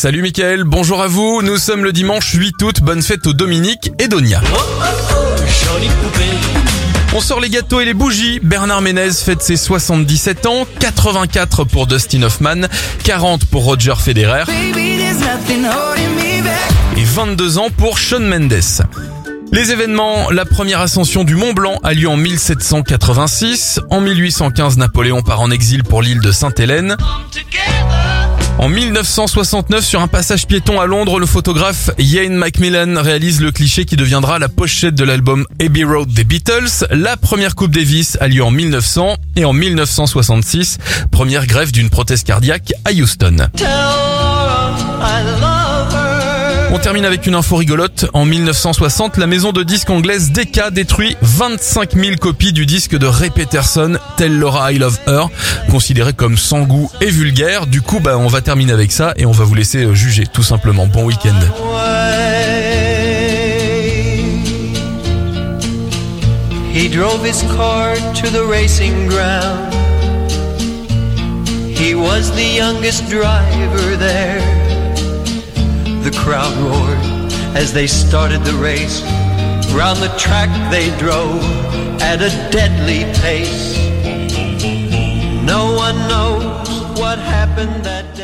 Salut Mickaël, bonjour à vous. Nous sommes le dimanche 8 août. Bonne fête aux Dominique et Donia. On sort les gâteaux et les bougies. Bernard Ménez fête ses 77 ans, 84 pour Dustin Hoffman, 40 pour Roger Federer et 22 ans pour Shawn Mendes. Les événements, la première ascension du Mont Blanc a lieu en 1786. En 1815, Napoléon part en exil pour l'île de Sainte-Hélène. En 1969, sur un passage piéton à Londres, le photographe Ian Macmillan réalise le cliché qui deviendra la pochette de l'album Abbey Road des Beatles. La première Coupe Davis a lieu en 1900 et en 1966, première grève d'une prothèse cardiaque à Houston. On termine avec une info rigolote. En 1960, la maison de disques anglaise Decca détruit 25 000 copies du disque de Ray Peterson, Tell Laura I Love Her, considéré comme sans goût et vulgaire. Du coup, bah, on va terminer avec ça et on va vous laisser euh, juger, tout simplement. Bon week-end. As they started the race. Round the track they drove at a deadly pace. No one knows what happened that day.